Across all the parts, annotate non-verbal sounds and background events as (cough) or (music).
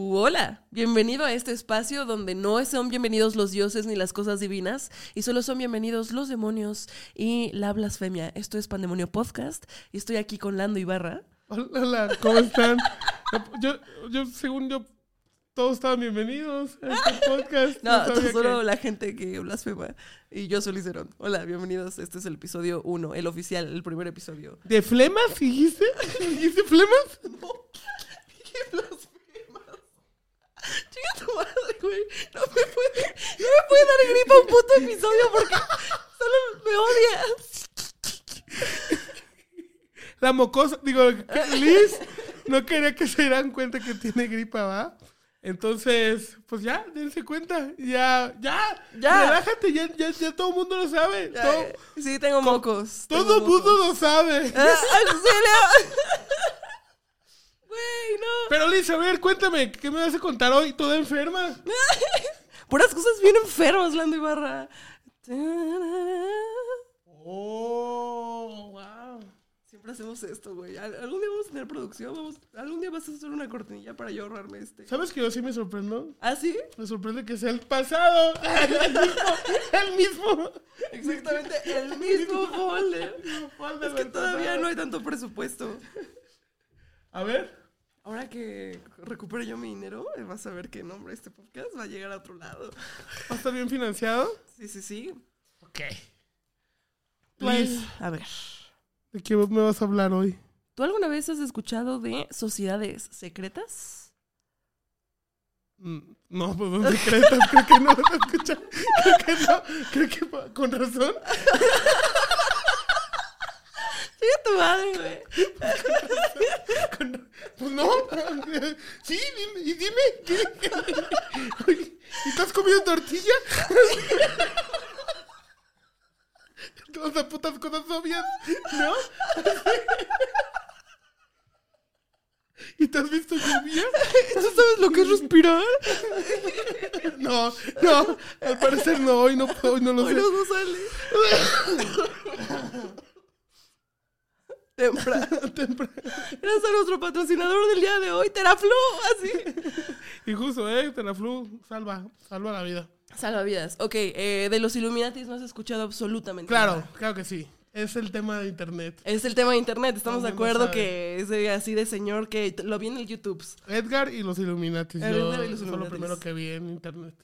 Hola, bienvenido a este espacio donde no son bienvenidos los dioses ni las cosas divinas y solo son bienvenidos los demonios y la blasfemia. Esto es Pandemonio Podcast y estoy aquí con Lando Ibarra. Hola, hola, ¿cómo están? Yo, yo, según yo, todos estaban bienvenidos a este podcast. No, solo la gente que blasfema. Y yo soy Licerón. Hola, bienvenidos. Este es el episodio 1, el oficial, el primer episodio. ¿De flemas dijiste? ¿Dijiste flemas? No, dije. Chica tu madre, güey. No me puede, no me puede dar gripa un puto episodio porque solo me odias. La mocosa, digo, Liz no quería que se dieran cuenta que tiene gripa, ¿va? Entonces, pues ya, dense cuenta. Ya, ya, ya. Relájate, ya, ya, ya todo el mundo lo sabe. sí, tengo mocos. Todo el mundo lo sabe. Ah, auxilio. Güey, no. Pero Liz, a ver, cuéntame, ¿qué me vas a contar hoy? ¿Toda enferma? (laughs) Puras cosas bien enfermas, Lando Ibarra. Oh, wow. Siempre hacemos esto, güey. Algún día vamos a tener producción. Vamos, algún día vas a hacer una cortinilla para yo ahorrarme este. ¿Sabes que yo sí me sorprendo? ¿Ah, sí? Me sorprende que sea el pasado. (laughs) el mismo. Exactamente, el mismo folder. es que todavía no hay tanto presupuesto. A ver. Ahora que recupere yo mi dinero, vas a ver que nombre este podcast va a llegar a otro lado. ¿Va a estar bien financiado? Sí, sí, sí. Ok. Pues, a ver. ¿De qué me vas a hablar hoy? ¿Tú alguna vez has escuchado de sociedades secretas? Mm, no, pues son secretas, (laughs) creo que no escuchado. Creo que no, creo que con razón. (laughs) Sí, tu madre, güey. Pues no. Sí, dime, y dime. ¿Y estás comiendo tortilla? O sea, putas cosas obvias, ¿no? ¿Y te has visto lluvia? ¿Tú sabes lo que es respirar? No, no, al parecer no, hoy no, hoy no lo hoy sé. no sale. Temprano. (laughs) Temprano. (laughs) Gracias a nuestro patrocinador del día de hoy, Teraflu, así. Y justo, ¿eh? Teraflu salva, salva la vida. Salva vidas. Ok, eh, de los Illuminatis no has escuchado absolutamente Claro, nada. claro que sí. Es el tema de internet. Es el tema de internet, estamos de acuerdo que es de- así de señor que lo vi en el YouTube. Edgar y los Illuminati. Edgar Yo, y los fue lo Illuminatis. primero que vi en internet.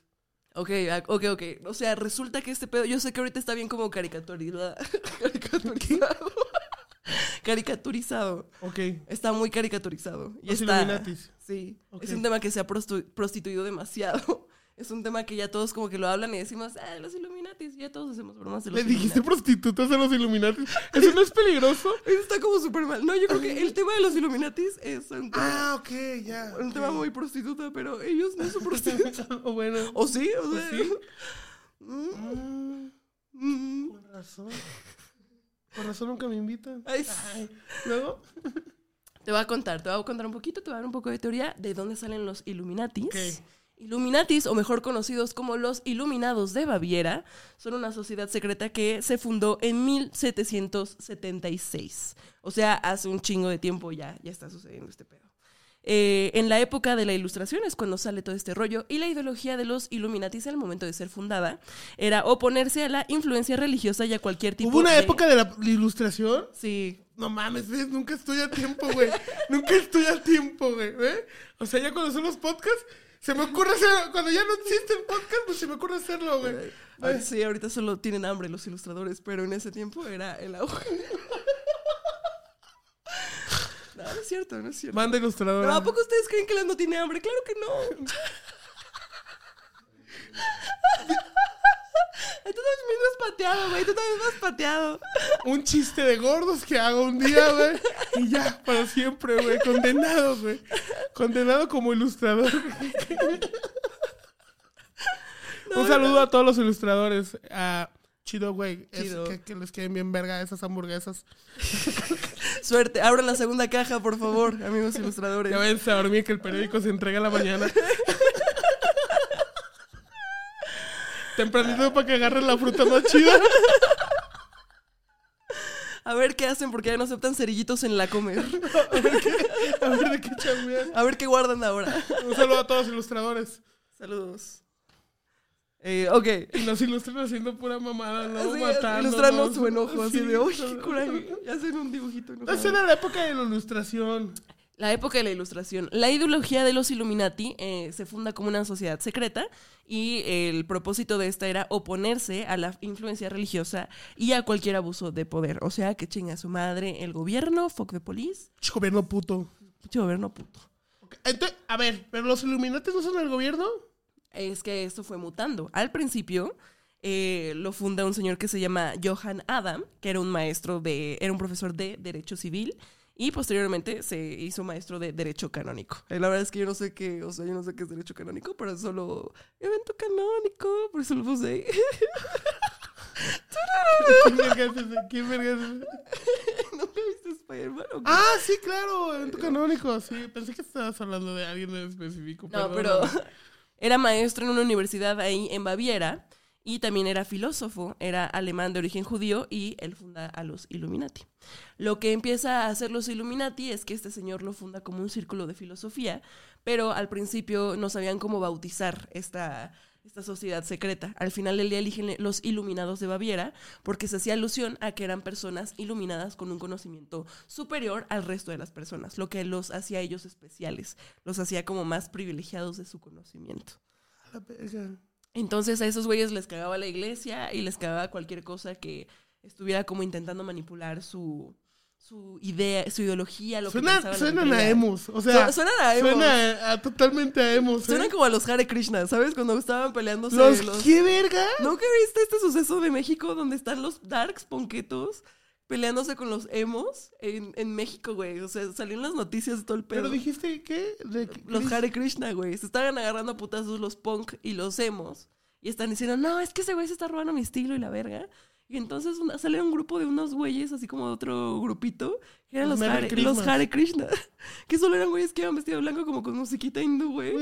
Ok, ok, ok. O sea, resulta que este pedo, yo sé que ahorita está bien como caricaturizado. (laughs) (laughs) caricaturizado. Ok. Está muy caricaturizado. Y Los está, Illuminatis. Sí. Es un tema que se ha prostituido demasiado. (laughs) Es un tema que ya todos como que lo hablan y decimos, ah, los Illuminatis. Ya todos hacemos bromas de los ¿Le dijiste Illuminatis. prostitutas a los Illuminati? ¿Eso no es peligroso? (laughs) Eso está como súper mal. No, yo creo que el tema de los Illuminatis es un tema, Ah, ok, ya. un tema muy prostituta, pero ellos no son prostitutas. O bueno. ¿O sí? O sea, sí. Mm, Mm, mm. con razón. Con razón nunca me invitan. Ay, Ay, Luego. Te voy a contar, te voy a contar un poquito, te voy a dar un poco de teoría de dónde salen los Illuminatis. Ok. Illuminatis, o mejor conocidos como los Iluminados de Baviera, son una sociedad secreta que se fundó en 1776. O sea, hace un chingo de tiempo ya, ya está sucediendo este pedo. Eh, en la época de la Ilustración es cuando sale todo este rollo y la ideología de los Illuminatis al momento de ser fundada era oponerse a la influencia religiosa y a cualquier tipo ¿Hubo una de... época de la ilustración? Sí, No mames, ¿ves? Nunca estoy a tiempo, güey. (laughs) Nunca estoy a tiempo, güey. ¿eh? O sea, ya cuando son los podcasts, se me ocurre hacer. Cuando ya no existe el podcast, pues se me ocurre hacerlo, güey. Sí, ahorita solo tienen hambre los ilustradores, pero en ese tiempo era el auge. (laughs) No, no es cierto, no es cierto. Banda ilustradora. No, ¿A poco ustedes creen que Lando tiene hambre? Claro que no. (laughs) Tú también vas pateado, güey. Tú también vas pateado. Un chiste de gordos que hago un día, güey. Y ya, para siempre, güey. Condenado, güey. Condenado como ilustrador. (laughs) Un saludo a todos los ilustradores. A chido, güey. Es Chido. Que, que les queden bien verga esas hamburguesas. (laughs) Suerte. Abran la segunda caja, por favor, amigos ilustradores. Ya váyanse a dormir que el periódico se entrega a la mañana. (laughs) Tempranito para que agarren la fruta más chida. A A ver qué hacen porque ya no aceptan cerillitos en la comer. (laughs) a, ver qué, a ver de qué chambean. A ver qué guardan ahora. Un saludo a todos los ilustradores. Saludos. Eh, ok. Y los ilustran haciendo pura mamada, ¿no? Así, Matándonos. ilustrando su enojo, así Sí, de, uy, qué coraje. (laughs) Hacen un dibujito enojado. Esa era la época de la ilustración. La época de la ilustración. La ideología de los Illuminati eh, se funda como una sociedad secreta y el propósito de esta era oponerse a la influencia religiosa y a cualquier abuso de poder. O sea, que chinga a su madre el gobierno, fuck the police, Gobierno puto. gobierno puto. Entonces, a ver, ¿pero los Illuminati no son el gobierno? Es que esto fue mutando. Al principio eh, lo funda un señor que se llama Johann Adam, que era un maestro de, era un profesor de Derecho Civil. Y posteriormente se hizo maestro de Derecho Canónico. Eh, La verdad es que yo no sé qué, o sea, yo no sé qué es Derecho Canónico, pero es solo evento canónico, por eso lo puse. (laughs) ¿Quién verga es ese? ¿Quién verga es ese? (laughs) ¿Nunca viste Spider-Man? ¿O qué? Ah, sí, claro, evento canónico. Sí, pensé que estabas hablando de alguien en específico. No, pero (laughs) era maestro en una universidad ahí en Baviera y también era filósofo, era alemán de origen judío y él funda a los Illuminati. Lo que empieza a hacer los Illuminati es que este señor lo funda como un círculo de filosofía, pero al principio no sabían cómo bautizar esta, esta sociedad secreta. Al final del día eligen los Iluminados de Baviera porque se hacía alusión a que eran personas iluminadas con un conocimiento superior al resto de las personas, lo que los hacía a ellos especiales, los hacía como más privilegiados de su conocimiento. A la verga. Entonces a esos güeyes les cagaba la iglesia y les cagaba cualquier cosa que estuviera como intentando manipular su, su idea, su ideología, lo que Suena, en suenan a emos. O sea, Su- suenan a emos. Suena a, a- totalmente a emos. ¿eh? Suenan como a los Hare Krishna, ¿sabes? Cuando estaban peleándose ¿Los, los... qué verga? ¿Nunca viste este suceso de México donde están los darks ponquetos peleándose con los emos en, en México, güey? O sea, salieron las noticias de todo el pedo. Pero dijiste, ¿qué? De- Los Hare Krishna, güey. Se estaban agarrando a putazos los punk y los emos. Y están diciendo, no, es que ese güey se está robando mi estilo y la verga. Y entonces una- sale un grupo de unos güeyes, así como de otro grupito, que eran Los Hare, los Christmas. Hare Krishna. (laughs) que solo eran güeyes que iban vestidos blanco como con musiquita hindú, güey.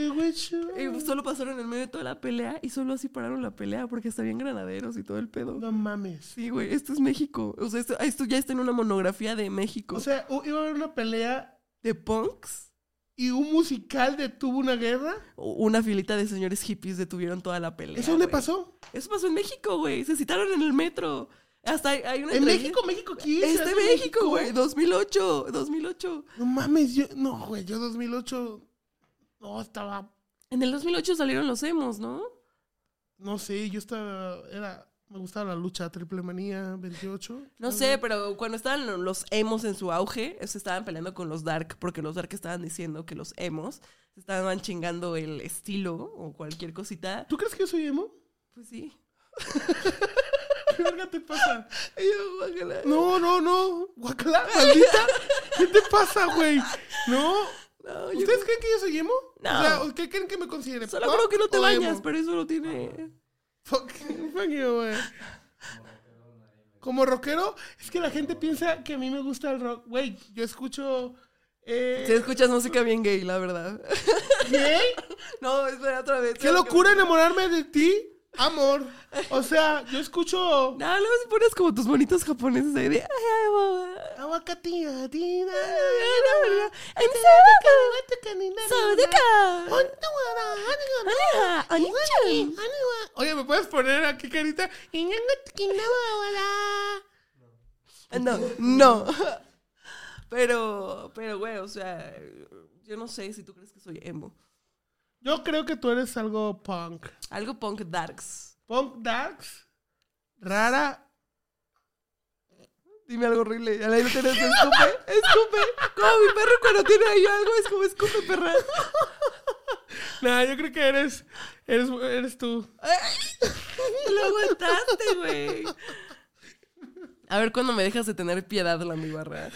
Y solo pasaron en medio de toda la pelea y solo así pararon la pelea porque estaban granaderos y todo el pedo. No mames. Sí, güey, esto es México. O sea, esto, esto ya está en una monografía de México. O sea, iba a haber una pelea de punks. Y un musical detuvo una guerra. Una filita de señores hippies detuvieron toda la pelea. ¿Eso dónde pasó? Eso pasó en México, güey. Se citaron en el metro. Hasta hay, hay una ¿En México? ¿México quién? Este ¿Ciudad de México, güey. 2008. 2008. No mames, yo... No, güey, yo 2008... No, estaba... En el 2008 salieron los emos, ¿no? No sé, yo estaba... Era... Me gustaba la lucha triple manía 28. No sé, pero cuando estaban los emos en su auge, se estaban peleando con los dark, porque los dark estaban diciendo que los emos se estaban chingando el estilo o cualquier cosita. ¿Tú crees que yo soy emo? Pues sí. (laughs) ¿Qué verga te pasa? Yo. No, no, no. Guacala, maldita. ¿Qué te pasa, güey? No. No, yo ¿Ustedes creen que yo soy emo? No. O sea, ¿qué creen que me considere? Solo creo que no te bañas, emo? pero eso no tiene... Fuck, (laughs) fuck you, güey. Como rockero, es que la gente piensa que a mí me gusta el rock. Güey, yo escucho. Eh, Si escuchas música bien gay, la verdad. ¿Qué? (laughs) No, espera otra vez. ¡Qué locura enamorarme de ti! Amor. O sea, yo escucho. No, luego si pones como tus bonitos japoneses ahí de... Aguacatía, tina, Oye, ¿me puedes poner aquí, carita? No, no. Pero, pero, güey, o sea, yo no sé si tú crees que soy emo. Yo creo que tú eres algo punk. Algo punk darks. Punk darks. Rara. Dime algo horrible. Ya ahí lo tienes. Escupe, escupe. Como mi perro cuando tiene ahí algo es como escupe, perra. (laughs) No, yo creo que eres. Eres, eres tú. Lo aguantaste, güey. A ver cuándo me dejas de tener piedad la mi barra.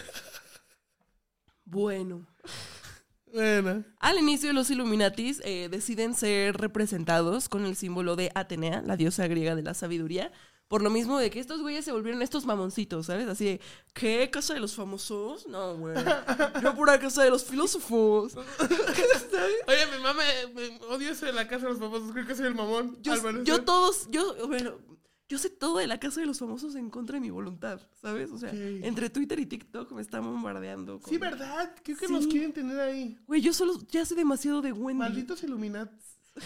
Bueno. Bueno. Al inicio, los Illuminatis eh, deciden ser representados con el símbolo de Atenea, la diosa griega de la sabiduría. Por lo mismo de que estos güeyes se volvieron estos mamoncitos, ¿sabes? Así de, ¿qué? ¿Casa de los famosos? No, güey. Yo pura casa de los filósofos. (laughs) Oye, mi mamá me odio eso de la casa de los famosos. Creo que soy el mamón. Yo, al yo todos, yo, bueno, yo sé todo de la casa de los famosos en contra de mi voluntad, ¿sabes? O sea, entre Twitter y TikTok me están bombardeando. con- Sí, ¿verdad? Creo que Sí. nos quieren tener ahí. Güey, yo solo ya sé demasiado de Wendy. Malditos Illuminati.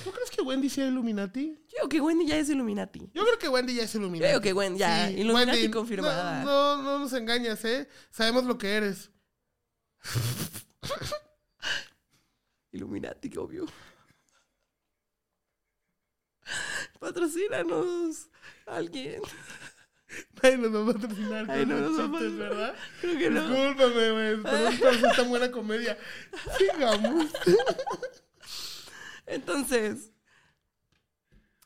¿Tú crees que Wendy sea Illuminati? Yo digo que Wendy ya es Illuminati. Yo creo que Wendy ya es Yo Illuminati. digo que Wendy ya, Illuminati Wendy, confirmada. No, no, no nos engañas, ¿eh? Sabemos lo que eres. (laughs) Illuminati, obvio. Patrocínanos. Alguien. Nadie nos va a patrocinar Ay, con no los nos va a chistes, patrocinar. ¿verdad? Creo que no. Discúlpame, güey. Por hacer tan buena comedia. Sigamos. Entonces,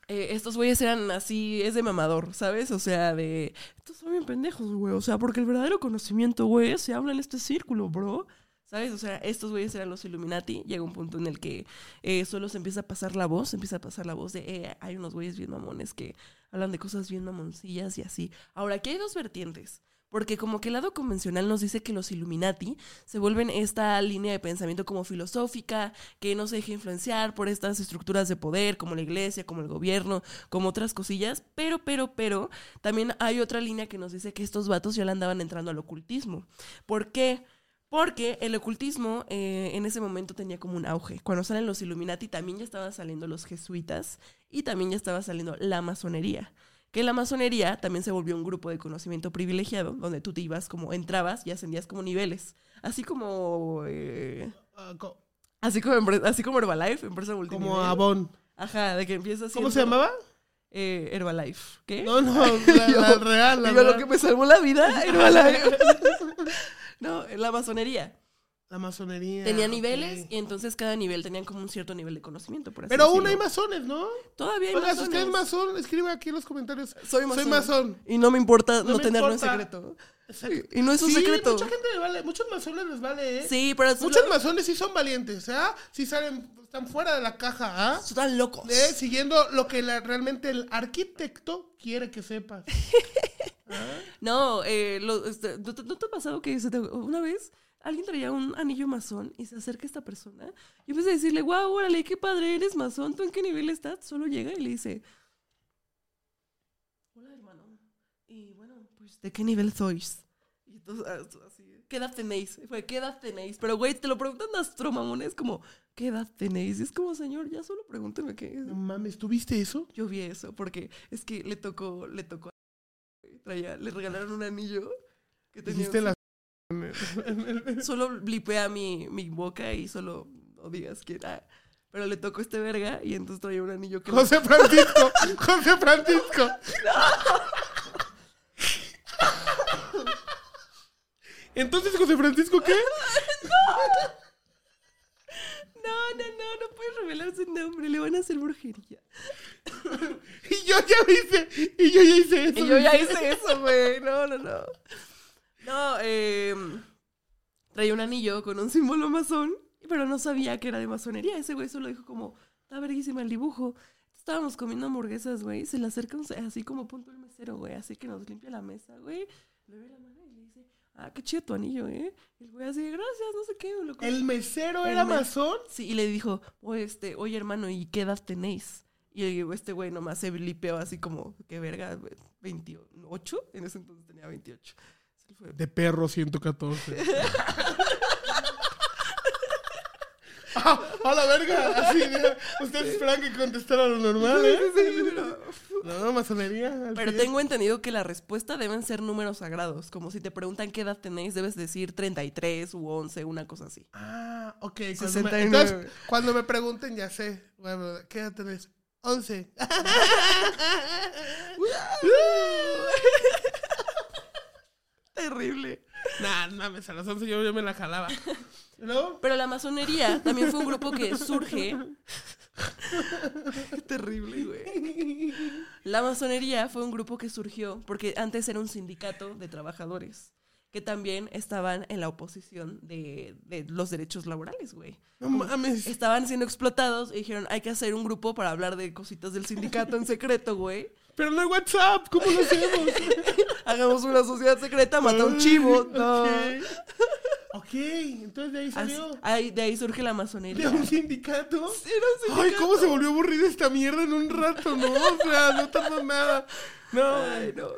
eh, estos güeyes eran así, es de mamador, ¿sabes? O sea, de... Estos son bien pendejos, güey. O sea, porque el verdadero conocimiento, güey, se habla en este círculo, bro. ¿Sabes? O sea, estos güeyes eran los Illuminati. Llega un punto en el que eh, solo se empieza a pasar la voz, empieza a pasar la voz de, eh, hay unos güeyes bien mamones que hablan de cosas bien mamoncillas y así. Ahora, aquí hay dos vertientes. Porque como que el lado convencional nos dice que los Illuminati se vuelven esta línea de pensamiento como filosófica, que no se deja influenciar por estas estructuras de poder, como la iglesia, como el gobierno, como otras cosillas. Pero, pero, pero, también hay otra línea que nos dice que estos vatos ya le andaban entrando al ocultismo. ¿Por qué? Porque el ocultismo eh, en ese momento tenía como un auge. Cuando salen los Illuminati también ya estaban saliendo los jesuitas y también ya estaba saliendo la masonería. Que la masonería también se volvió un grupo de conocimiento privilegiado, donde tú te ibas como, entrabas y ascendías como niveles. Así como... eh, Ah, así como, así como Herbalife, empresa multinivel. Como Avon. Ajá, de que empiezas ¿Cómo siendo, se llamaba? Eh, Herbalife. ¿Qué? No, no, la, Yo- la real. La, Digo, lo que me salvó la vida, Herbalife. (laughs) no, la masonería. La masonería. Tenía niveles y entonces cada nivel tenían como un cierto nivel de conocimiento, por así Pero aún hay masones, ¿no? Todavía hay Oiga, si masones. usted es masón, escriba aquí en los comentarios. Soy masón. Soy masón. Y no me importa no, me tenerlo importa. en secreto. Exacto. Y no es un sí, secreto. mucha gente le vale, muchos masones les vale, ¿eh? Sí, pero Muchos masones sí son valientes, ¿ah? Sí salen, están fuera de la caja, ¿ah? están locos. ¿Eh? Siguiendo lo que la- realmente el arquitecto quiere que sepas. (laughs) No, eh, lo- este, ¿no, te, no te ha pasado que se te- una vez alguien traía un anillo masón y se acerca a esta persona y empieza a decirle, wow, órale, qué padre, eres masón, ¿tú en qué nivel estás? Solo llega y le dice, hola hermano, y bueno, pues, ¿de qué nivel sois? Y entonces, ah, así, ¿qué edad tenéis? Y Fue, ¿qué edad tenéis? Pero, güey, te lo preguntan astro, mamones, como, ¿qué edad tenéis? Y es como, señor, ya solo pregúnteme qué es. No mames, ¿tú viste eso? Yo vi eso porque es que le tocó, le tocó, traía, le regalaron un anillo que tenía Hiciste un- la... (laughs) solo blipea mi, mi boca y solo no digas que era. Pero le tocó este verga y entonces traía un anillo que José Francisco, (laughs) José Francisco. Entonces, José Francisco, ¿qué? No, no, no, no puedes revelar su nombre, le van a hacer brujería. (laughs) Y yo ya hice, y yo ya hice eso. Y yo ya hice eso, güey. No, no, no. No, eh, traía un anillo con un símbolo masón, pero no sabía que era de masonería. Ese güey solo dijo como, está verguísima el dibujo. Estábamos comiendo hamburguesas, güey. Se le acerca así como punto el mesero, güey. Así que nos limpia la mesa, güey. Le ve la mano y le dice, ah, qué chido tu anillo, ¿eh? Y el güey así, gracias, no sé qué. ¿El mesero El era masón? Sí, y le dijo, oye, este, oye hermano, ¿y qué edad tenéis? Y este güey nomás se lipeó así como, qué verga, güey, 28. En ese entonces tenía 28. De perro 114. (laughs) ah, a la verga. Así, mira, ustedes esperan que contestara lo normal, ¿eh? No, masonería. Pero fin. tengo entendido que la respuesta deben ser números sagrados. Como si te preguntan qué edad tenéis, debes decir 33 u 11, una cosa así. Ah, ok. Cuando me, 69. entonces, cuando me pregunten, ya sé. Bueno, ¿qué edad tenés? 11. (laughs) (laughs) Terrible. nah, mames, a las 11 yo, yo me la jalaba. ¿No? Pero la masonería también fue un grupo que surge. Terrible, güey. La masonería fue un grupo que surgió porque antes era un sindicato de trabajadores que también estaban en la oposición de, de los derechos laborales, güey. No mames. Estaban siendo explotados y dijeron, hay que hacer un grupo para hablar de cositas del sindicato en secreto, güey. Pero no hay WhatsApp, ¿cómo lo hacemos? (laughs) Hagamos una sociedad secreta, mata un chivo. No. Ok. Ok, entonces de ahí Así- salió. ahí- de ahí surge la ¿De masonería. un sindicato? Sí, era un Ay. ¿cómo se volvió aburrida esta mierda en un rato, no? O sea, no tardó nada. No, no.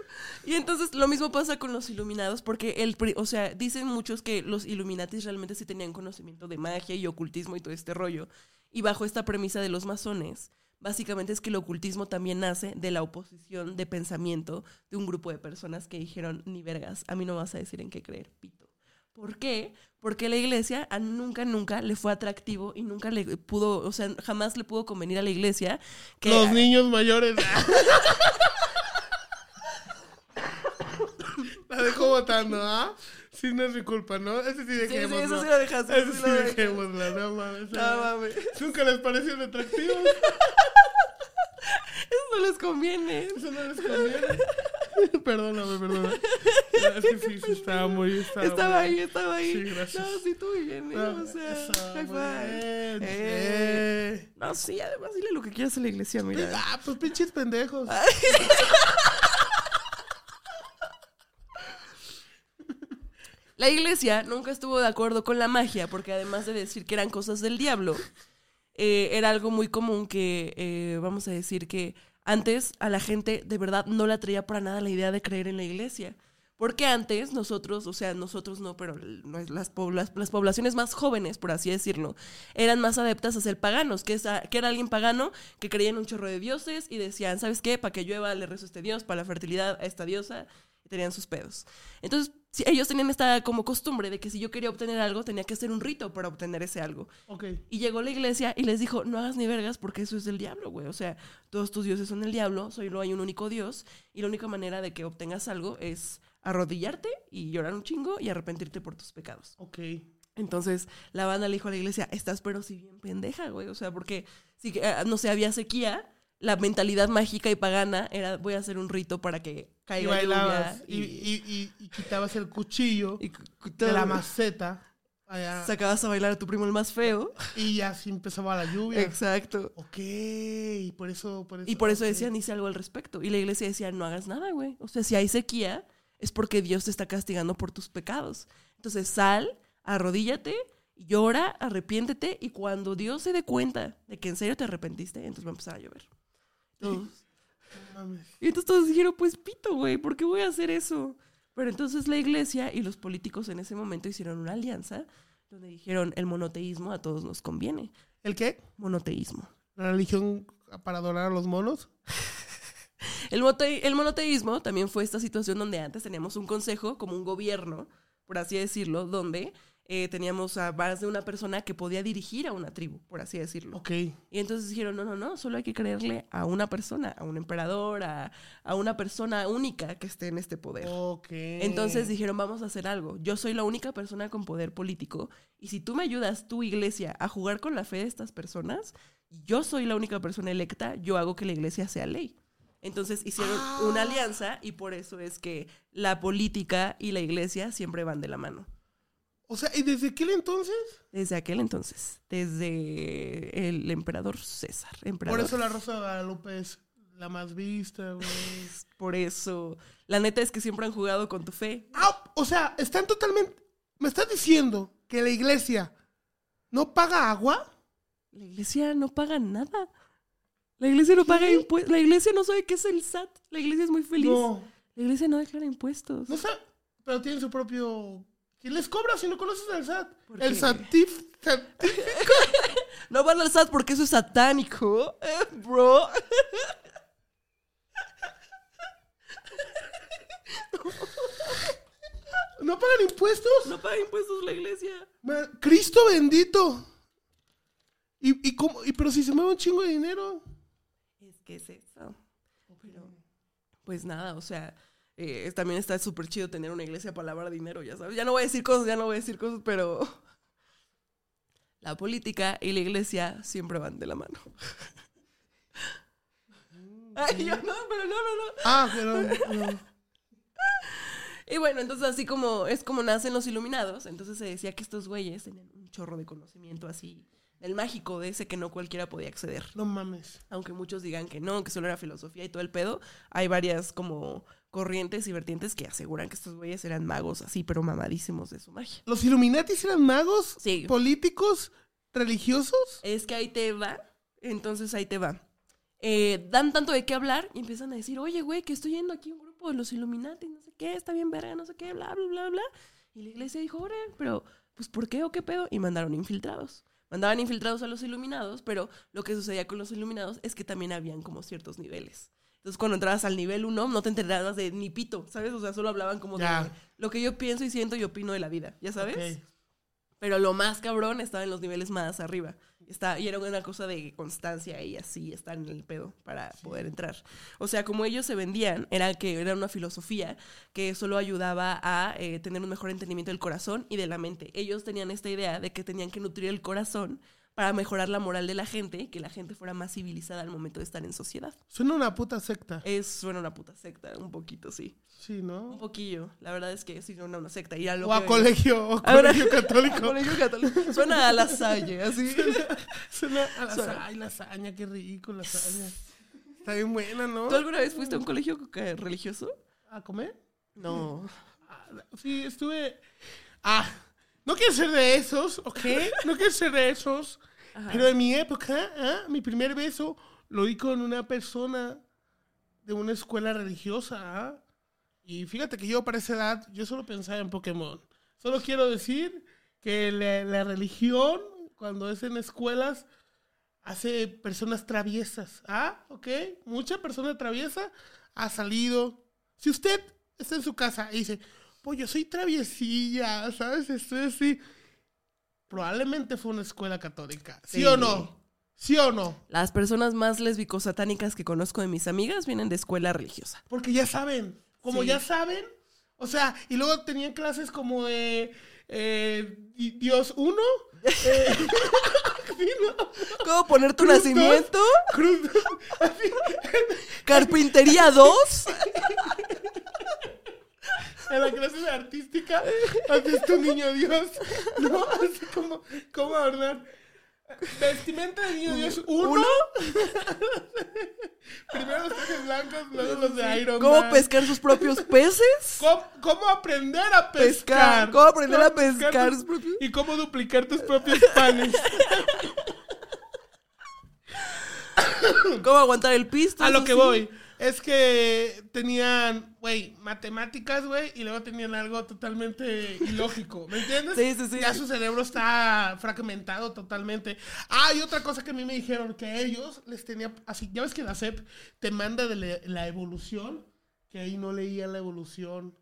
Y entonces lo mismo pasa con los iluminados, porque el, o sea, dicen muchos que los Illuminatis realmente sí tenían conocimiento de magia y ocultismo y todo este rollo. Y bajo esta premisa de los masones, básicamente es que el ocultismo también nace de la oposición de pensamiento de un grupo de personas que dijeron, ni vergas, a mí no vas a decir en qué creer, pito. ¿Por qué? Porque la iglesia a nunca, nunca le fue atractivo y nunca le pudo, o sea, jamás le pudo convenir a la iglesia que... Los niños mayores. (laughs) la dejo votando, ¿ah? Sí, no es mi culpa, ¿no? Ese sí dejémoslo. Sí, sí, eso sí lo dejaste. Ese sí, dejémoslo, no mames. No mames. ¿Nunca les pareció atractivo? (laughs) Eso no les conviene. Eso no les conviene. (laughs) perdóname, perdóname. (laughs) Es que sí, sí, estaba muy. Estaba, estaba ahí, estaba ahí. Sí, gracias. No, sí, tú bien, ¿eh? o sea, high five. Bien. Eh. No, sí, además dile lo que quieras a la iglesia, mira. Ah, pues pinches pendejos. La iglesia nunca estuvo de acuerdo con la magia, porque además de decir que eran cosas del diablo, eh, era algo muy común que, eh, vamos a decir que antes a la gente de verdad no le atraía para nada la idea de creer en la iglesia. Porque antes nosotros, o sea, nosotros no, pero las, las, las, poblaciones más jóvenes, por así decirlo, eran más adeptas a ser paganos, que, que era alguien pagano que creía en un chorro de dioses y decían, ¿sabes qué? Para que llueva le rezo a este dios, para la fertilidad a esta diosa, y tenían sus pedos. Entonces, ellos tenían esta como costumbre de que si yo quería obtener algo, tenía que hacer un rito para obtener ese algo. Okay. Y llegó la iglesia y les dijo, no hagas ni vergas porque eso es del diablo, güey. O sea, todos tus dioses son el diablo, solo hay un único dios. Y la única manera de que obtengas algo es arrodillarte y llorar un chingo y arrepentirte por tus pecados. Ok. Entonces la banda le dijo a la iglesia, estás pero si bien pendeja, güey. O sea, porque, si, ah, no sé, había sequía la mentalidad mágica y pagana era voy a hacer un rito para que caiga y bailabas, y, y, y, quitabas el cuchillo de la maceta. Allá. Sacabas a bailar a tu primo el más feo. Y así empezaba la lluvia. Exacto. Ok, y por eso... Por eso y por eso decían, hice algo al respecto. Y la iglesia decía, no hagas nada, güey. O sea, si hay sequía, es porque Dios te está castigando por tus pecados. Entonces sal, arrodíllate, llora, arrepiéntete, y cuando Dios se dé cuenta de que en serio te arrepentiste, entonces va a empezar a llover. Y entonces todos dijeron, pues pito, güey, ¿por qué voy a hacer eso? Pero entonces la iglesia y los políticos en ese momento hicieron una alianza donde dijeron, el monoteísmo a todos nos conviene. ¿El qué? Monoteísmo. ¿La religión para adorar a los monos? (laughs) el, el monoteísmo también fue esta situación donde antes teníamos un consejo, como un gobierno, por así decirlo, donde eh, teníamos a más de una persona que podía dirigir a una tribu, por así decirlo. Ok. Y entonces dijeron, no, no, no, solo hay que creerle a una persona, a un emperador, a, a una persona única que esté en este poder. Ok. Entonces dijeron, vamos a hacer algo. Yo soy la única persona con poder político y si tú me ayudas, tu iglesia, a jugar con la fe de estas personas, yo soy la única persona electa, yo hago que la iglesia sea ley. Entonces hicieron una ah. alianza y por eso es que la política y la iglesia siempre van de la mano. O sea, ¿y desde aquel entonces? Desde aquel entonces. Desde el emperador César. Por eso la Rosa de Guadalupe es la más vista, güey. (laughs) Por eso. La neta es que siempre han jugado con tu fe. Ah, o sea, están totalmente. ¿Me estás diciendo que la iglesia no paga agua? La iglesia no paga nada. La iglesia no paga impuestos. La iglesia no sabe qué es el SAT. La iglesia es muy feliz. No. La iglesia no declara impuestos. No sabe, pero tiene su propio ¿Quién les cobra si no conoces al SAT? El SATIF. (laughs) no van al SAT porque eso es satánico, eh, bro. ¿No pagan impuestos? No pagan impuestos la iglesia. Cristo bendito. ¿Y, y, cómo? ¿Y pero si se mueve un chingo de dinero? Es que es eso. Pero, pues nada, o sea, eh, también está súper chido tener una iglesia para lavar dinero, ya sabes. Ya no voy a decir cosas, ya no voy a decir cosas, pero la política y la iglesia siempre van de la mano. Ay, yo no, pero no, no, no. Ah, pero Y bueno, entonces así como es como nacen los iluminados, entonces se decía que estos güeyes tenían un chorro de conocimiento así del mágico, de ese que no cualquiera podía acceder. No mames. Aunque muchos digan que no, que solo era filosofía y todo el pedo, hay varias como corrientes y vertientes que aseguran que estos güeyes eran magos así, pero mamadísimos de su magia. ¿Los Illuminatis eran magos? Sí. ¿Políticos? ¿Religiosos? Es que ahí te va. Entonces ahí te va. eh, dan tanto de qué hablar y empiezan a decir, oye, güey, que estoy yendo aquí a un grupo de los Illuminati, no sé qué, está bien verga, no sé qué, bla, bla, bla, bla. Y la iglesia dijo, ore, pero, pues, ¿por qué o qué pedo? Y mandaron infiltrados. Mandaban infiltrados a los iluminados, pero lo que sucedía con los iluminados es que también habían como ciertos niveles. Entonces, cuando entrabas al nivel 1, no te enterabas de ni pito, ¿sabes? O sea, solo hablaban como de lo que yo pienso y siento y opino de la vida, ¿ya sabes? Pero lo más cabrón estaba en los niveles más arriba. Está, y era una cosa de constancia y así estar en el pedo para poder entrar. O sea, como ellos se vendían, era que era una filosofía que solo ayudaba a eh, tener un mejor entendimiento del corazón y de la mente. Ellos tenían esta idea de que tenían que nutrir el corazón para mejorar la moral de la gente que la gente fuera más civilizada al momento de estar en sociedad. Suena una puta secta. Es, suena una puta secta, un poquito, sí. Sí, ¿no? Un poquillo. La verdad es que sí suena una secta. Ir a o a colegio, o colegio (laughs) católico. (laughs) colegio católico. Suena a lasaña, así. (laughs) Suena, a lasaña. Ay, lasaña, qué rico, lasaña. Está bien buena, ¿no? ¿Tú alguna vez fuiste a un colegio religioso? ¿A comer? No. Ah, sí, estuve... Ah, no quiero ser de esos, ¿ok? No quiero ser de esos. Pero en mi época, ¿ah? mi primer beso lo di con una persona de una escuela religiosa. ¿ah? Y fíjate que yo para esa edad, yo solo pensaba en Pokémon. Solo quiero decir que la, religión, cuando es en escuelas, hace personas traviesas. ¿Ah? ¿Ok? Mucha persona traviesa ha salido. Si usted está en su casa y dice, pues yo soy traviesilla, ¿sabes? Estoy así probablemente fue una escuela católica. ¿Sí, o no? ¿Sí o no? Las personas más lésbico-satánicas que conozco de mis amigas vienen de escuela religiosa. Porque ya saben. Como ya saben. O sea, y luego tenían clases como de eh, Dios uno. Eh, (laughs) (laughs) ¿Cómo poner tu nacimiento? Carpintería 2 (laughs) en la clase de artística, haces tu niño Dios, ¿no? Así como, ¿cómo adornar? Vestimenta de niño Dios uno. Primero los trajes blancos, luego los de Iron ¿Cómo pescar sus propios peces? ¿Cómo, aprender a pescar? ¿Cómo aprender a pescar? sus propios... Y cómo duplicar tus propios panes. ¿Cómo aguantar el pisto? A lo que voy es que tenían, güey, matemáticas, güey, y luego tenían algo totalmente ilógico, ¿me entiendes? Sí, sí, sí. Ya su cerebro está fragmentado totalmente. Ah, y otra cosa que a mí me dijeron, que ellos les tenía, así, ya ves que la SEP te manda de la evolución, que ahí no leía la evolución.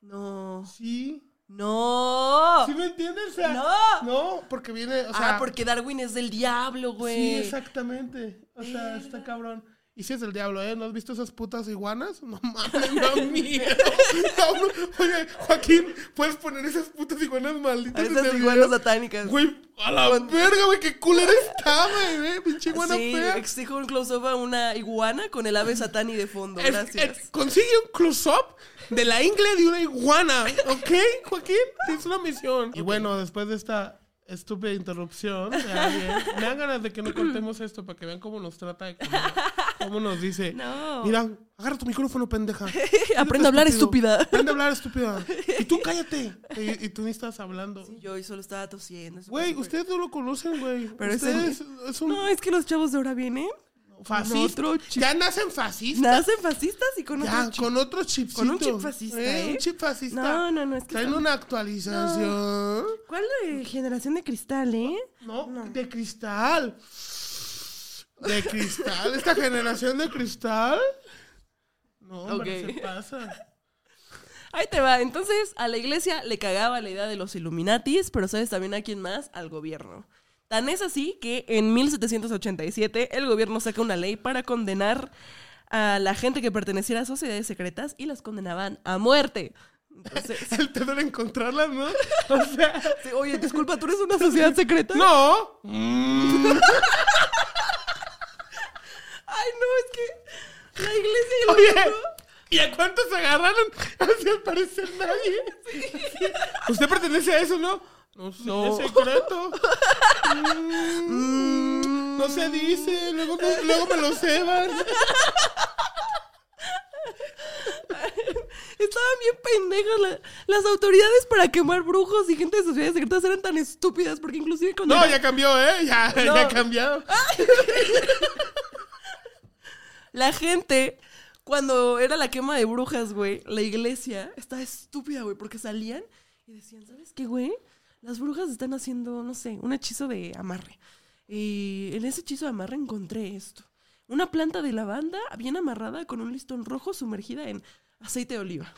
No. Sí. No. ¿Sí me entiendes? no. No, porque viene, o sea. Ah, porque Darwin es del diablo, güey. Sí, exactamente. O sea, está cabrón. Y si es el diablo, ¿eh? ¿No has visto esas putas iguanas? (laughs) No mames, (laughs) no miedo. oye, Joaquín, ¿puedes poner esas putas iguanas malditas? Esas iguanas satánicas. Güey, a la verga, güey, qué culera está, güey, ¿eh? pinche iguana sí, fea. exijo un close-up a una iguana con el ave satani de fondo, gracias. consigue un close-up de la ingle de una iguana, ¿ok, Joaquín? Es una misión. Y bueno, después de esta estúpida interrupción me dan ganas de que no contemos esto para que vean cómo nos trata de cómo, nos dice. No. Mira, agarra tu micrófono, pendeja. (laughs) Aprende a hablar, estúpida. Aprende a hablar, estúpida. Y tú (laughs) cállate. Y, tú ni estás hablando. Sí, yo solo estaba tosiendo. Güey, ustedes no lo conocen, güey. Pero ustedes, es, un... No, es que los chavos de ahora vienen fascistas. Ya nacen fascistas. Nacen fascistas y con ya, otro chip. con otro chip. Con un chip fascista, ¿eh? Un chip fascista. No, no, no. Es que Traen una actualización. ¿Cuál de generación de cristal, eh? No, de cristal. De cristal. ¿Esta generación de cristal? No, hombre, se pasa. Ahí te va. Entonces, a la iglesia le cagaba la idea de los Illuminatis, pero sabes también a quién más? Al gobierno. Tan es así que en 1787 el gobierno saca una ley para condenar a la gente que perteneciera a sociedades secretas y las condenaban a muerte. Entonces... (laughs) el tener encontrarlas, ¿no? (laughs) O sea... oye, disculpa, ¿tú eres una sociedad secreta? (laughs) No. Ay, no, es que la iglesia y el Oye, ¿Y a cuántos agarraron? Así al parecer nadie. Usted pertenece a eso, ¿no? No sé, no. es secreto. Mm, no se dice, luego, luego me lo ceban. Estaban bien pendejas las autoridades para quemar brujos y gente de sociedades secretas eran tan estúpidas porque inclusive cuando... No, ya cambió, ¿eh? Ya, ya ha cambiado. (laughs) La gente, cuando era la quema de brujas, güey, la iglesia estaba estúpida, güey, porque salían y decían, ¿sabes qué, güey? Las brujas están haciendo, no sé, un hechizo de amarre. Y en ese hechizo de amarre encontré esto. Una planta de lavanda bien amarrada con un listón rojo sumergida en aceite de oliva.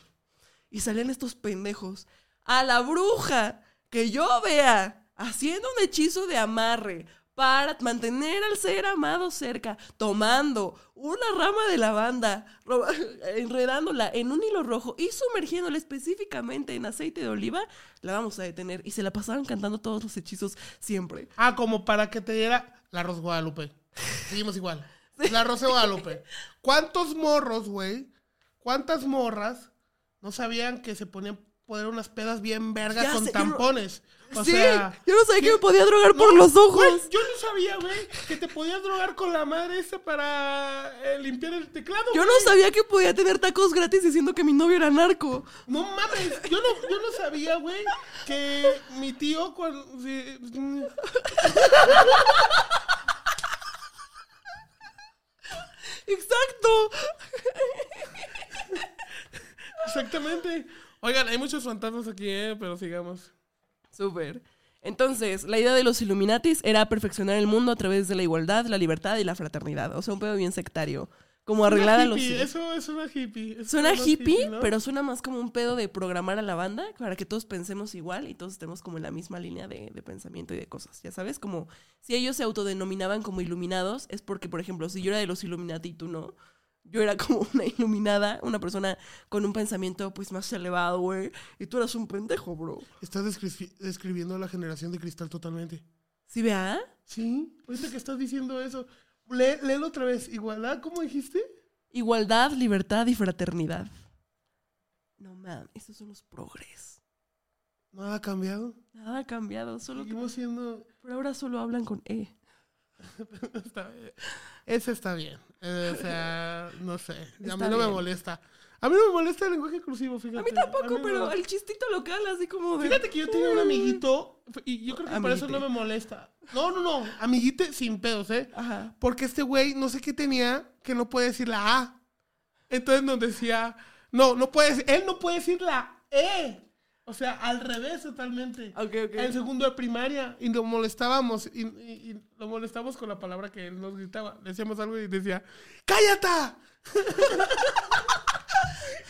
Y salían estos pendejos. A la bruja que yo vea haciendo un hechizo de amarre para mantener al ser amado cerca, tomando una rama de lavanda, (laughs) enredándola en un hilo rojo y sumergiéndola específicamente en aceite de oliva, la vamos a detener. Y se la pasaron cantando todos los hechizos siempre. Ah, como para que te diera la Rosa Guadalupe. Seguimos igual. La Rosa Guadalupe. ¿Cuántos morros, güey? ¿Cuántas morras no sabían que se ponían poner unas pedas bien vergas con tampones? Sí, yo no sabía que me podía drogar por los ojos. yo no sabía, güey, que te podías drogar con la madre esa para eh, limpiar el teclado. Yo no sabía que podía tener tacos gratis diciendo que mi novio era narco. No mames, yo no, yo no sabía, güey, que mi tío cuando... Exacto. Exactamente. Oigan, hay muchos fantasmas aquí, ¿eh? pero sigamos. Súper. Entonces, la idea de los Illuminatis era perfeccionar el mundo a través de la igualdad, la libertad y la fraternidad. O sea, un pedo bien sectario. Como arreglar a los. Eso suena hippie. suena hippie, pero suena más como un pedo de programar a la banda para que todos pensemos igual y todos estemos como en la misma línea de, de pensamiento y de cosas. Ya sabes, como si ellos se autodenominaban como iluminados, es porque, por ejemplo, si yo era de los Illuminati y tú no, yo era como (laughs) una iluminada, una persona con un pensamiento pues más elevado, güey. Y tú eras un pendejo, bro. Estás describiendo la generación de cristal totalmente. ¿Sí, vea? Sí, ahorita que estás diciendo eso. léelo otra vez. Igualdad, ¿cómo dijiste? Igualdad, libertad y fraternidad. No, man, estos son los progres. ¿Nada ha cambiado? Nada ha cambiado, solo Seguimos siendo... Pero ahora solo hablan con E. (laughs) Ese está bien. Eh, o sea, no sé. a mí no me molesta. A mí no me molesta el lenguaje inclusivo, fíjate. A mí tampoco, pero el chistito local, así como de... Fíjate que yo tenía un amiguito, y yo creo que por eso no me molesta. No, no, no, amiguite sin pedos, ¿eh? Ajá. Porque este güey, no sé qué tenía, que no puede decir la A. Entonces nos decía, no, no puede, él no puede decir la E. O sea, al revés totalmente. Okay, okay. En segundo de primaria. Y lo molestábamos. Y, lo molestábamos con la palabra que él nos gritaba. Le decíamos algo y decía, ¡Cállate! (laughs)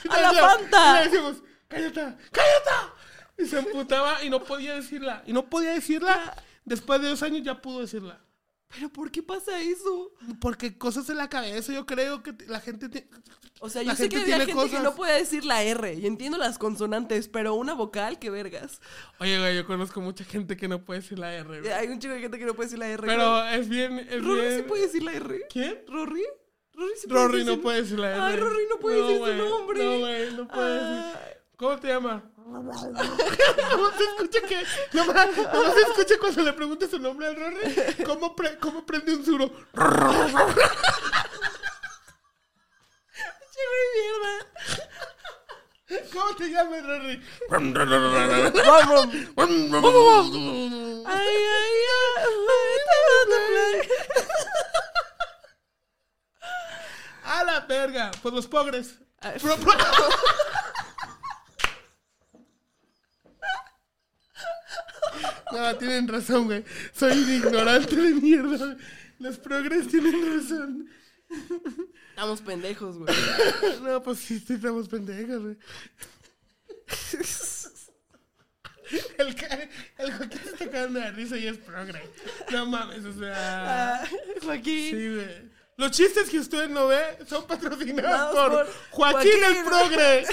¡A la fanta! Y le decíamos, ¡Cállate! ¡Cállate! Y se emputaba y no podía decirla. Y no podía decirla. Después de dos años ya pudo decirla. ¿Pero por qué pasa eso? Porque cosas en la cabeza, yo creo que la gente... O sea, yo sé que hay gente que no puede decir la R y entiendo las consonantes, pero una vocal, qué vergas. Oye, güey, yo conozco mucha gente que no puede decir la R. Hay un chico de gente que no puede decir la R. Pero es bien... Es ¿Rory sí puede decir la R? ¿Quién? ¿Rory? Rory, sí puede Rory no puede decir la R. Ay, Rory no puede decir su nombre. No, güey, no puede decir. ¿Cómo te llamas? ¿Cómo se escucha que.? Nomás, se escucha cuando le preguntas su nombre al Rory. ¿Cómo, pre, cómo prende un suro? ¡Che, mierda! ¿Cómo te llamas, Rory? ay, ay, ay. A la verga. Pues los pobres. (laughs) No, tienen razón, güey. Soy un ignorante de mierda. Los progres tienen razón. Estamos pendejos, güey. No, pues sí, sí estamos pendejos, güey. El, el Joaquín se está cagando de risa y es progre. No mames, o sea. Ah, Joaquín. Sí, güey. Los chistes que usted no ve son patrocinados por, Joaquín, Joaquín el Progre.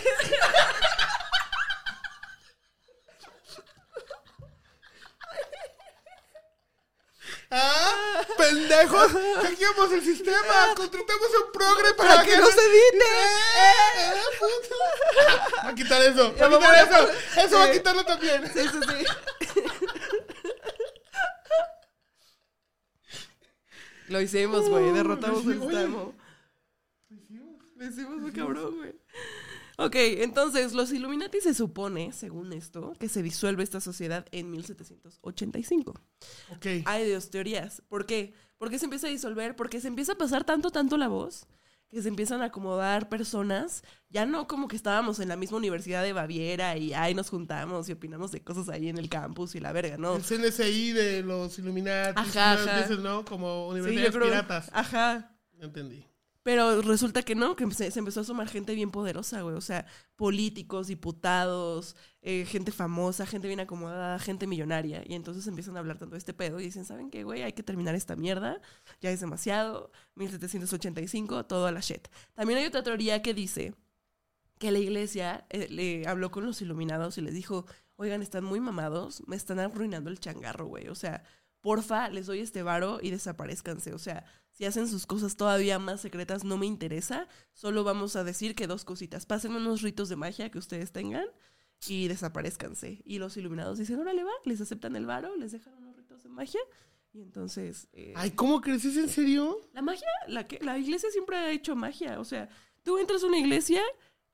¿Ah? ¡Pendejos! ¡Hackeamos el sistema! (laughs) ¡Contratamos un progre para, que, no se edite! ¡Eh! Va a quitar eso. Va a quitar eso. Eso va a quitarlo también. Sí, sí, sí. (laughs) Lo hicimos, güey. Derrotamos el sistema. Lo hicimos. Lo hicimos muy cabrón, güey. Ok, entonces los Illuminati se supone, según esto, que se disuelve esta sociedad en 1785. Ok. Hay dos teorías. ¿Por qué? ¿Por qué se empieza a disolver? Porque se empieza a pasar tanto, tanto la voz que se empiezan a acomodar personas, ya no como que estábamos en la misma universidad de Baviera y ahí nos juntamos y opinamos de cosas ahí en el campus y la verga, ¿no? El CNCI de los Illuminati, ajá, ajá. ¿no? Como universidades piratas. Ajá. Entendí. Pero resulta que no, que se, empezó a sumar gente bien poderosa, güey. O sea, políticos, diputados, eh, gente famosa, gente bien acomodada, gente millonaria. Y entonces empiezan a hablar tanto de este pedo y dicen, ¿saben qué, güey? Hay que terminar esta mierda. Ya es demasiado. 1785, todo a la shit. También hay otra teoría que dice que la iglesia eh, le habló con los iluminados y les dijo, oigan, están muy mamados, me están arruinando el changarro, güey. O sea, porfa, les doy este varo y desaparezcanse. O sea, si hacen sus cosas todavía más secretas, no me interesa. Solo vamos a decir que dos cositas. Pasen unos ritos de magia que ustedes tengan y desaparezcanse. Y los iluminados dicen, órale va, les aceptan el varo, les dejan unos ritos de magia. Y entonces... Eh, Ay, ¿cómo creces en serio? La magia, la, que, la iglesia siempre ha hecho magia. O sea, tú entras a una iglesia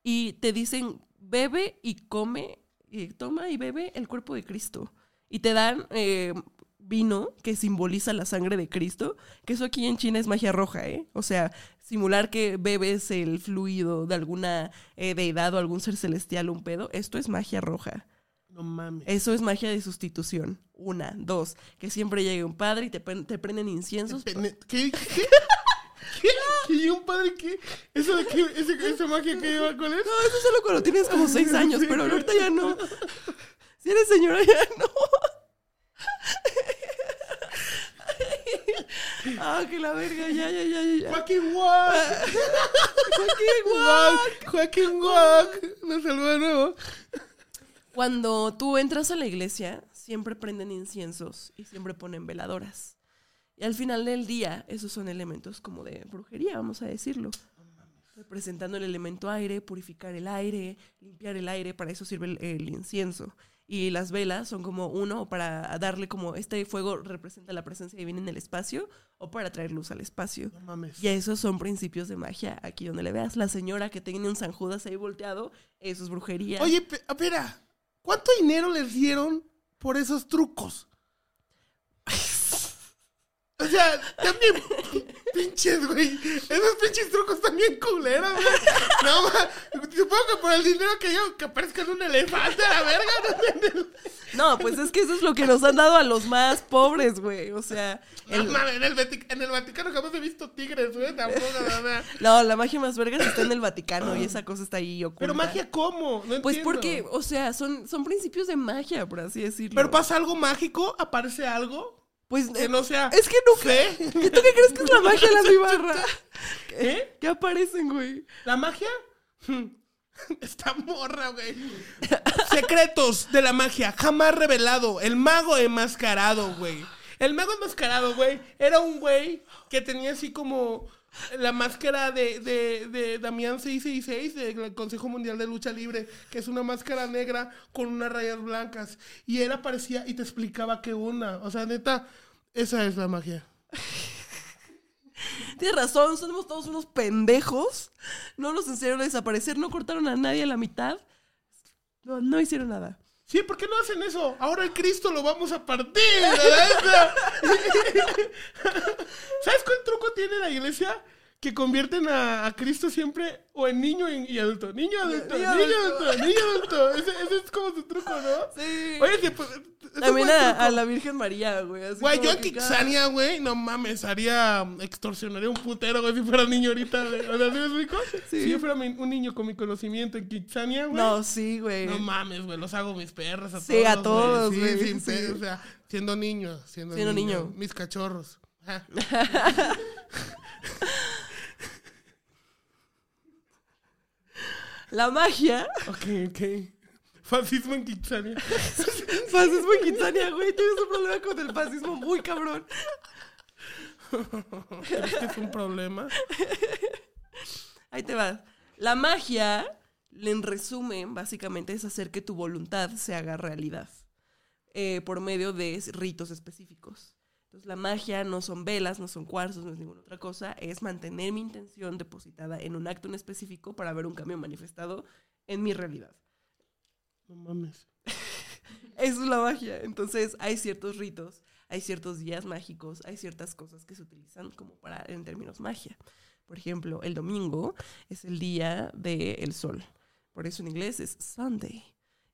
y te dicen, bebe y come, y toma y bebe el cuerpo de Cristo. Y te dan eh, vino que simboliza la sangre de Cristo, que eso aquí en China es magia roja, ¿eh? O sea, simular que bebes el fluido de alguna eh, deidad o algún ser celestial un pedo, esto es magia roja. No mames. Eso es magia de sustitución. Una, dos, que siempre llegue un padre y te, te prenden inciensos. ¿Qué? ¿Qué? ¿Qué? ¿Y un padre qué? ¿Eso de qué? ¿Esa magia que lleva con él? No, eso solo cuando tienes como seis (laughs) años, pero ahorita ya no. Si eres señora, ya no. Ah, que la verga, ya, ya, ya, ya. Joaquín Wack. (laughs) Joaquín Wack. Joaquín Wack. Nos salvó de nuevo. Cuando tú entras a la iglesia, siempre prenden inciensos y siempre ponen veladoras. Y al final del día, esos son elementos como de brujería, vamos a decirlo. Representando el elemento aire, purificar el aire, limpiar el aire, para eso sirve el incienso y las velas son como uno para darle como este fuego representa la presencia divina en el espacio o para traer luz al espacio. No mames. Y esos son principios de magia. Aquí donde le veas la señora que tiene un San Judas ahí volteado, eso es brujería. Oye, espera, ¿cuánto dinero les dieron por esos trucos? O sea, también pinches, güey. Esos pinches trucos también culeros, güey. No, supongo que por el dinero que yo, que aparezca un elefante a la verga, ¿no? No, pues es que eso es lo que nos han dado a los más pobres, güey. O sea. El... en, el en, el Vaticano jamás he visto tigres, güey. Tampoco, nada. No, la magia más verga está en el Vaticano y esa cosa está ahí oculta. ¿Pero magia cómo? No pues porque, o sea, son, son principios de magia, por así decirlo. ¿Pero pasa algo mágico? ¿Aparece algo? Pues que no sea. Es que no. ¿Qué? ¿Tú qué crees que es la magia de la bibarra? (laughs) ¿Qué? ¿Qué aparecen, güey? ¿La magia? (laughs) Esta morra, güey. Secretos de la magia, jamás revelado. El mago enmascarado, güey. El mago enmascarado, güey, era un güey que tenía así como la máscara de, de, de Damián 666 del Consejo Mundial de Lucha Libre, que es una máscara negra con unas rayas blancas. Y él aparecía y te explicaba qué una. O sea, neta, esa es la magia. (laughs) Tienes razón, somos todos unos pendejos. No nos enseñaron a desaparecer, no cortaron a nadie a la mitad. No, no hicieron nada. Sí, ¿por qué no hacen eso? Ahora el Cristo lo vamos a partir. (laughs) ¿Sabes cuál truco tiene la iglesia? Que convierten a, Cristo siempre o en niño y, adulto. Niño adulto, niño, adulto, niño adulto. Ese, es como su truco, ¿no? Sí. Oye, pues, también a, la Virgen María, güey. Güey, yo en Kixania, güey, no mames, haría, extorsionaría un putero, güey, si fuera niño ahorita, güey. ¿O sea, ¿sí me explico? Sí. Si yo fuera un niño con mi conocimiento en Kixania, güey. No, sí, güey. No mames, güey, los hago mis perras a todos. Sí, a todos, güey. Sí, sin o sea, siendo niño, siendo, siendo niño. Mis cachorros. (laughs) la magia. Ok, ok. Fascismo en Kitsania. (laughs) fascismo en Kitsania, güey. Tienes un problema con el fascismo muy cabrón. ¿Crees que es un problema? Ahí te vas. La magia, en resumen, básicamente es hacer que tu voluntad se haga realidad eh, por medio de ritos específicos. Entonces, la magia no son velas, no son cuarzos, no es ninguna otra cosa. Es mantener mi intención depositada en un acto en específico para ver un cambio manifestado en mi realidad. No mames. (laughs) Eso es la magia. Entonces hay ciertos ritos, hay ciertos días mágicos, hay ciertas cosas que se utilizan como para, en términos magia. Por ejemplo, el domingo es el día del sol. Por eso en inglés es Sunday.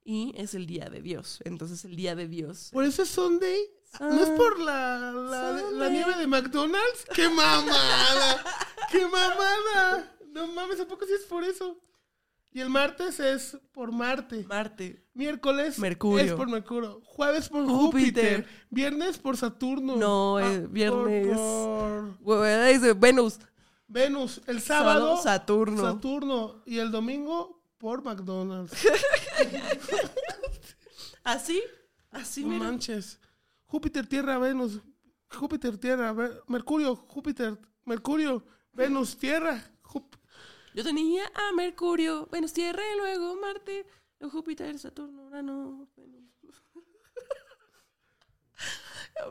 Y es el día de Dios. Entonces el día de Dios. Por eso es Sunday. ¿No es por la, la, la nieve de McDonald's? ¡Qué mamada! ¡Qué mamada! No mames, ¿a poco sí es por eso? Y el martes es por Marte. Marte. Miércoles Mercurio. es por Mercurio. Jueves por Júpiter. Júpiter. Viernes por Saturno. No, Ah, viernes- Por, Venus. Venus. El sábado. Saturno. Saturno. Y el domingo por McDonald's. (laughs) ¿Así? Así, No mira. manches. Júpiter, Tierra, Venus. Júpiter, Tierra, Mercurio, Júpiter, Mercurio, Venus, Tierra. Jup- Yo tenía a Mercurio, Venus, Tierra, y luego Marte, luego Júpiter, Saturno, Urano, Venus.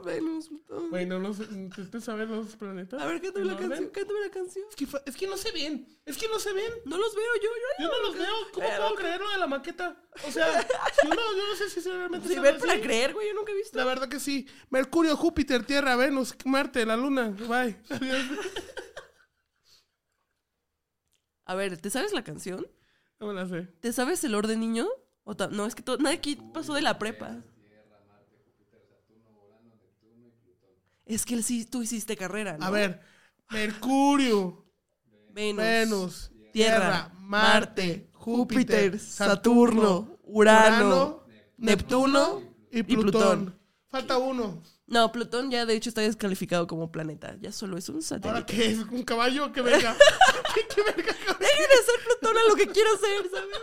Plutón. Bueno, no sé, intenté saber los planetas. A ver, cántame ¿En la orden? canción, cántame la canción. Es que, fa- es que no se ven. Es que no se ven. No los veo yo, yo Yo no los veo. ¿Cómo puedo creerlo de la maqueta? O sea, yo no, yo no sé si realmente Sí, se ver ve para creer, güey, yo nunca he visto. La verdad que sí. Mercurio, Júpiter, Tierra, Venus, Marte, la Luna. Bye. Adiós. A ver, ¿te sabes la canción? No me la sé. ¿Te sabes el orden, niño? O no, es que to- nadie aquí pasó de la prepa. Es que él sí, tú hiciste carrera, ¿no? A ver. Mercurio, Venus, Venus, Tierra, Tierra, Marte, Júpiter, Saturno, Urano, Neptuno y y Plutón. Falta uno. No, Plutón ya de hecho está descalificado como planeta. Ya solo es un ¿Ahora satélite. qué es? ¿Un caballo? ¿Qué verga? ¿Qué, (laughs) (laughs) qué verga? Dejen de ser Plutón a lo que quiera ser, ¿sabes?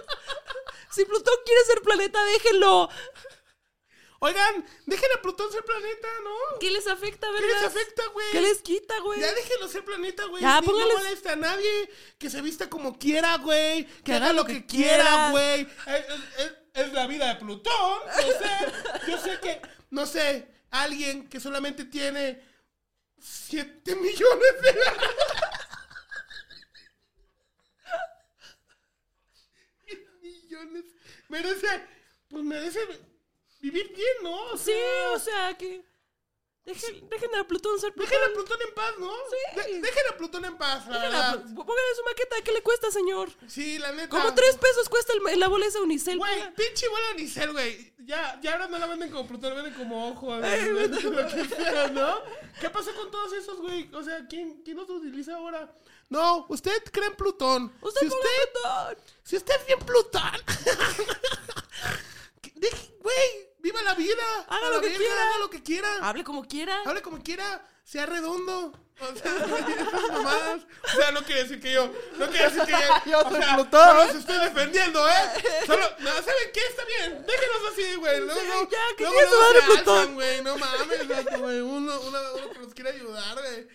Si Plutón quiere ser planeta, déjenlo. Oigan, dejen a Plutón ser planeta, ¿no? ¿Qué les afecta, ¿Qué verdad? les afecta, güey? ¿Qué les quita, güey? Ya déjenlo ser planeta, güey. Ya, Ni- póngales- No molesta a nadie. Que se vista como quiera, güey. Que, haga haga lo que que quiera, güey. Es, es- es- es la vida de Plutón. No sé. Yo sé que, no sé, alguien que solamente tiene 7 millones de... (laughs) millones. Merece, pues merece vivir bien, ¿no? O Sí, o sea que. Dejen, dejen a Plutón ser Plutón. Dejen a Plutón en paz, ¿no? Sí. De- dejen a Plutón en paz, la Dejen a verdad. Póngale su maqueta, ¿qué le cuesta, señor? Sí, la neta. Como tres pesos cuesta el, la bola esa Unicel. Güey, ponga. pinche bola Unicel, güey. Ya, ya ahora no la venden como Plutón, la venden como ojo. (laughs) lo que sea, ¿no? ¿Qué pasó con todos esos, güey? O sea, ¿quién, ¿quién los utiliza ahora? No, usted cree en Plutón. Usted si usted, Plutón. si usted es bien Plutón. (laughs) Güey, viva la vida. Haga lo que quiera. Haga lo que quiera. Hable como quiera. Hable como quiera, sea redondo. O sea, (laughs) esas mamadas. O sea, no quiere decir que yo. No quiere decir que yo. (laughs) Yo o soy sea, Plutón. Solo se estoy defendiendo, ¿eh? Solo. No, ¿saben qué? Está bien. Déjenos así, güey. Luego, Sí, ya, que luego, luego se Plutón. güey. No mames, güey. Uno, uno, uno que nos quiere ayudar, güey.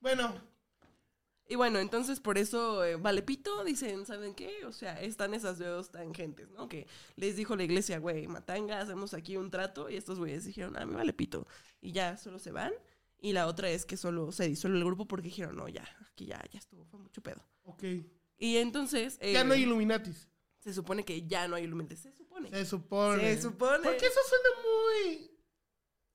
Bueno, Y bueno, entonces por eso eh, vale pito, dicen, ¿saben qué? O sea, están esas dos tangentes, ¿no? Que les dijo la iglesia, güey, matanga, hacemos aquí un trato. Y estos güeyes dijeron, ah, me vale pito. Y ya solo se van. Y la otra es que solo se disuelve el grupo porque dijeron, no, ya, aquí ya, ya estuvo, fue mucho pedo. ok. Y entonces... eh, Ya no hay Illuminatis. Se supone que ya no hay Illuminati. Se supone. Se supone. Se supone. Porque eso suena muy.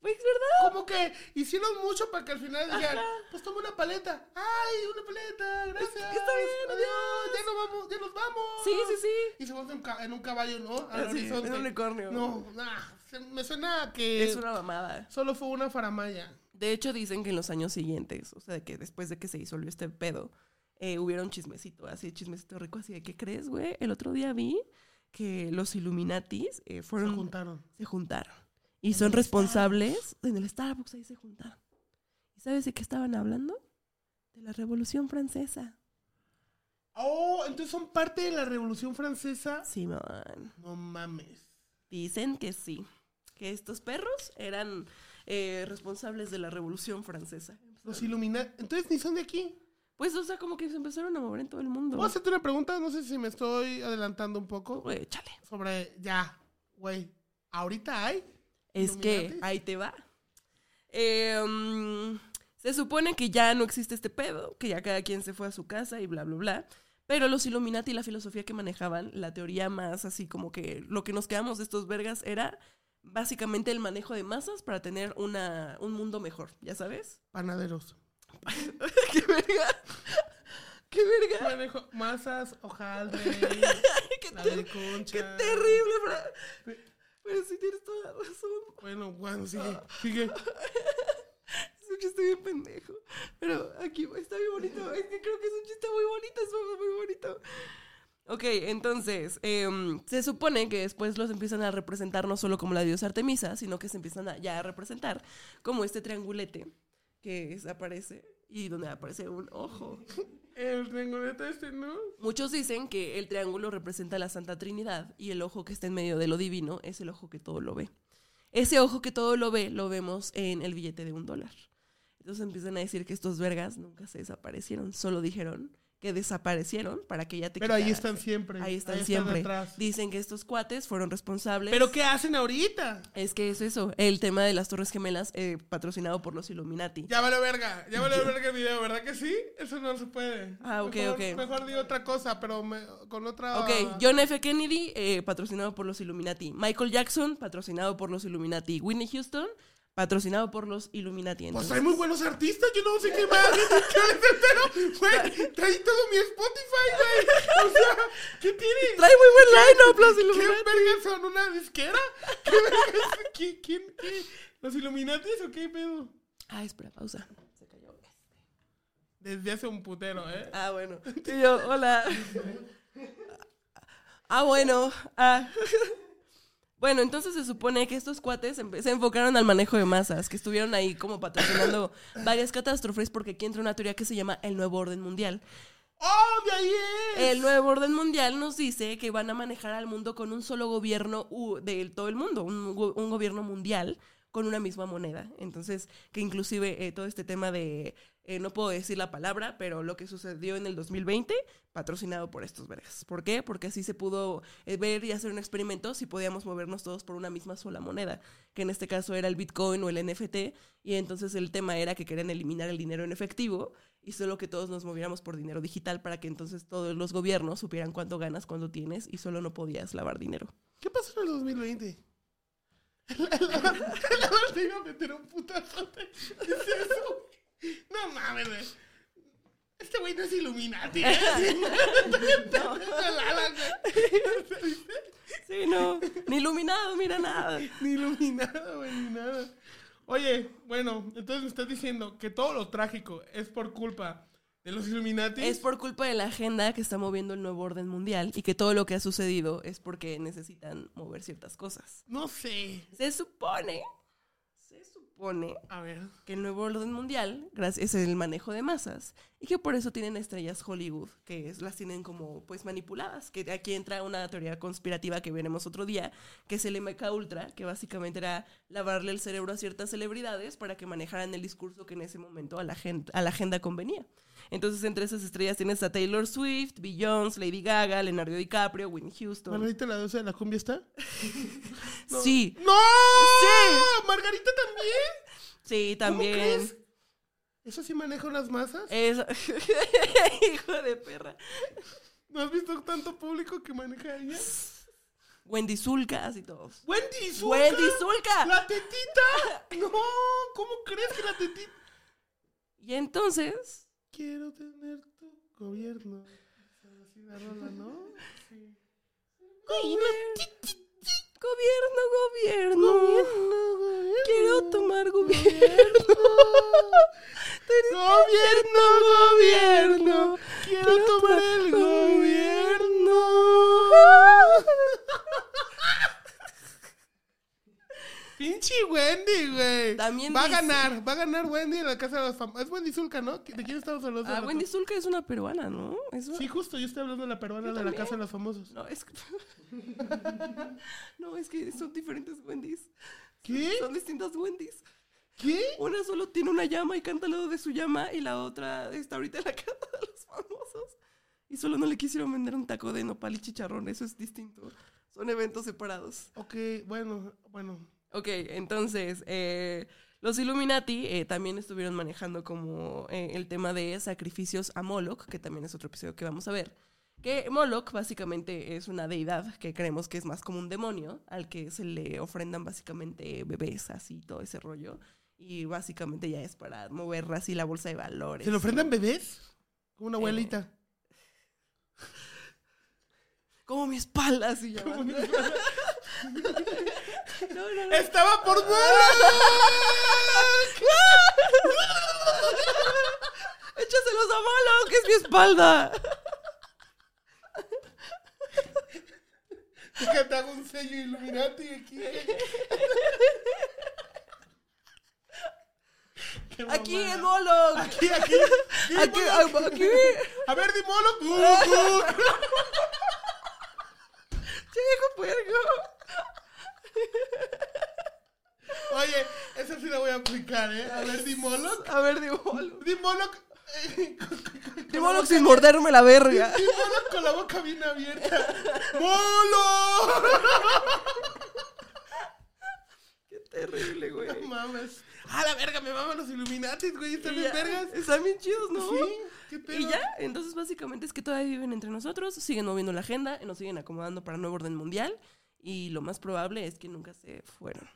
Pues, ¿verdad? Como que hicieron mucho para que al final digan, pues toma una paleta. ¡Ay, una paleta! Gracias. Está bien, Adiós. Ya nos vamos, ya nos vamos. Sí, sí, sí. Y se monta en, un caballo, ¿no? Al horizonte. en un unicornio. No, nah, se- me suena a que Es una mamada. solo fue una faramaya. De hecho, dicen que en los años siguientes, o sea, que después de que se disolvió este pedo, eh, hubiera un chismecito, así, chismecito rico, así de, ¿qué crees, güey? El otro día vi que los Illuminatis eh, Se fueron, juntaron. se juntaron. Y son responsables, en el Starbucks ahí se juntaron. ¿Y sabes de qué estaban hablando? De la Revolución Francesa. Oh, entonces son parte de la Revolución Francesa. Simón. No mames. Dicen que sí. Que estos perros eran eh, responsables de la Revolución Francesa. Los Illuminati. Entonces ni son de aquí. Pues, o sea, como que se empezaron a mover en todo el mundo. ¿Puedo hacerte una pregunta? No sé si me estoy adelantando un poco. Güey, échale. Sobre, ya, güey. ¿Ahorita hay? Es que ahí te va. Eh, mm, se supone que ya no existe este pedo, que ya cada quien se fue a su casa y bla, bla, bla. Pero los Illuminati y la filosofía que manejaban, la teoría más así como que lo que nos quedamos de estos vergas era básicamente el manejo de masas para tener una, un mundo mejor, ¿ya sabes? Panaderos. (laughs) ¡Qué verga! manejo masas, hojaldre, (laughs) qué, la ter- de concha. qué terrible, Pero sí tienes toda la razón. Bueno, bueno, sigue, sigue. (laughs) Es un chiste bien pendejo. Pero aquí está bien bonito. Es que creo que es un chiste muy bonito. Es muy, bonito. Ok, entonces, em, se supone que después los empiezan a representar no solo como la diosa Artemisa, sino que se empiezan a, ya a representar como este triangulete que es- aparece y donde aparece un ojo. El este, ¿no? Muchos dicen que el triángulo representa la Santa Trinidad y el ojo que está en medio de lo divino es el ojo que todo lo ve. Ese ojo que todo lo ve lo vemos en el billete de un dólar. Entonces empiezan a decir que estos vergas nunca se desaparecieron, solo dijeron que desaparecieron para que ya te Pero ahí están siempre. Ahí están siempre. atrás. Dicen que estos cuates fueron responsables. ¿Pero qué hacen ahorita? Es que es eso, el tema de las Torres Gemelas eh, patrocinado por los Illuminati. Ya vale verga, ya vale verga el video, ¿verdad que sí? Eso no se puede. Ah, ok, mejor, ok. Mejor digo otra cosa, pero me- con otra... Ok, John F. Kennedy, eh, patrocinado por los Illuminati. Michael Jackson, patrocinado por los Illuminati. Whitney Houston, patrocinado por los Illuminati. Pues Entonces, hay muy buenos artistas, yo no sé qué más. ¿Qué les? Güey, traí todo mi Spotify, güey. O sea, ¿qué tienen? Trae muy buen line-up los ¿Qué Illuminati. vergas son? ¿Una disquera? ¿Qué vergas? ¿Quién, quién, qué? ¿Los Illuminatis o qué pedo? Ah, espera, pausa. Se cayó. Desde hace un putero, ¿eh? Ah, bueno. Y yo, hola. (laughs) Ah, bueno. Ah. Bueno, entonces se supone que estos cuates se enfocaron al manejo de masas, que estuvieron ahí como patrocinando (coughs) varias catástrofes, porque aquí entra una teoría que se llama el nuevo orden mundial. ¡Oh, de ahí es! El nuevo orden mundial nos dice que van a manejar al mundo con un solo gobierno de todo el mundo, un, go- un gobierno mundial con una misma moneda. Entonces, que inclusive eh, todo este tema de, eh, no puedo decir la palabra, pero lo que sucedió en el 2020, patrocinado por estos vergas. ¿Por qué? Porque así se pudo eh, ver y hacer un experimento si podíamos movernos todos por una misma sola moneda, que en este caso era el Bitcoin o el NFT, y entonces el tema era que querían eliminar el dinero en efectivo y solo que todos nos moviéramos por dinero digital para que entonces todos los gobiernos supieran cuánto ganas, cuánto tienes y solo no podías lavar dinero. ¿Qué pasó en el 2020? La verdad iba a meter un putazote. ¿Qué es eso? No mames, güey. Este güey no es Illuminati. ¿eh? (laughs) No. (laughs) Sí, no. Ni iluminado, mira nada. Ni iluminado, güey, ni nada. Oye, bueno, entonces me estás diciendo que todo lo trágico es por culpa de los Illuminati. Es por culpa de la agenda que está moviendo el nuevo orden mundial y que todo lo que ha sucedido es porque necesitan mover ciertas cosas. No sé. Se supone, supone A ver. que el nuevo orden mundial gracias, es el manejo de masas y que por eso tienen estrellas Hollywood, que es- las tienen como pues manipuladas, que aquí entra una teoría conspirativa que veremos otro día, que es el MK Ultra, que básicamente era lavarle el cerebro a ciertas celebridades para que manejaran el discurso que en ese momento a la, gen- a la agenda convenía. Entonces entre esas estrellas tienes a Taylor Swift, Beyoncé, Lady Gaga, Leonardo DiCaprio, Whitney Houston. ¿Margarita la de la cumbia está? No. (laughs) Sí, ¡No! Sí. ¿Margarita también? sí, ¿Cómo también. crees? ¿Eso sí maneja unas masas? Es... (laughs) Hijo de perra. ¿No has visto tanto público que maneja ella? Wendy Zulka, así todos. ¡Wendy Zulka! ¡Wendy Zulka! ¡La tetita! ¡No! ¿Cómo crees que la tetita? Y entonces, Quiero tener tu gobierno. Así la rola, ¿no? Sí. gobierno, gobierno, quiero tomar gobierno. ¡Gobierno, gobierno! ¡Quiero tomar el gobierno! Pinche Wendy, güey. También va a ganar, va a ganar Wendy en la casa de los famosos. Es Wendy Zulka, ¿no? ¿De quién estamos hablando? Ah, Wendy Zulka es una peruana, ¿no? Es una- Sí, justo, yo estoy hablando de la peruana de la casa de los famosos. No, es que... (laughs) no, es que son diferentes Wendy's. ¿Qué? Son distintas Wendy's. ¿Qué? Una solo tiene una llama y canta al lado de su llama y la otra está ahorita en la (laughs) casa de los famosos. Y solo no le quisieron vender un taco de nopal y chicharrón, eso es distinto. Son eventos separados. Ok, bueno, bueno. Ok, entonces, eh, los Illuminati eh, también estuvieron manejando como eh, el tema de sacrificios a Moloch, que también es otro episodio que vamos a ver. Que Moloch básicamente es una deidad que creemos que es más como un demonio, al que se le ofrendan básicamente bebés, así, todo ese rollo. Y básicamente ya es para mover así la bolsa de valores. ¿Se le ofrendan bebés? Como una Eh, abuelita. Como mi espalda, así ya. (laughs) No, no, no. ¡Estaba por (laughs) Moloch! (laughs) Échaselos a malo, que es mi espalda. Que te hago un sello Illuminati aquí. Aquí en Moloch. Aquí, aquí. Sí, Aquí, Moloch. aquí. A ver, di Moloch. Uh, uh. Chico puerco. Oye, esa sí la voy a aplicar, ¿eh? A ver, di Moloch. A ver, digo Moloch. Di Moloch. Moloch sin morderme la verga. Di Moloch con la boca bien abierta. ¡Moloch! Qué terrible, güey. No mames. Ah, la verga, me maman los Illuminatis, güey. Están bien vergas. Están bien chidos, ¿no? Sí, qué pedo. Y ya, entonces básicamente es que todavía viven entre nosotros, siguen moviendo la agenda, nos siguen acomodando para nuevo orden mundial y lo más probable es que nunca se fueron.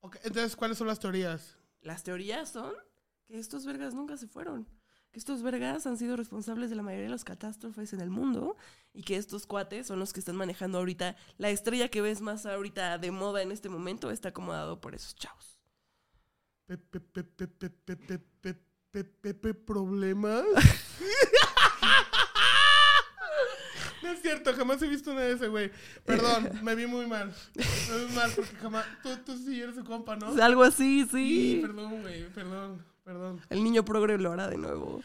Ok, entonces, ¿cuáles son las teorías? Las teorías son que estos vergas nunca se fueron, que estos vergas han sido responsables de la mayoría de las catástrofes en el mundo y que estos cuates son los que están manejando ahorita la estrella que ves más ahorita de moda en este momento está acomodado por esos chavos. Pepe, pepe, pepe, pepe, pepe, pepe, problemas. No es cierto, jamás he visto una de ese, güey. Perdón, me vi muy mal. Me vi mal porque jamás. Tú, tú sí eres su compa, ¿no? Algo así, Sí, sí. perdón, güey, perdón, perdón. El niño progre lo hará de nuevo.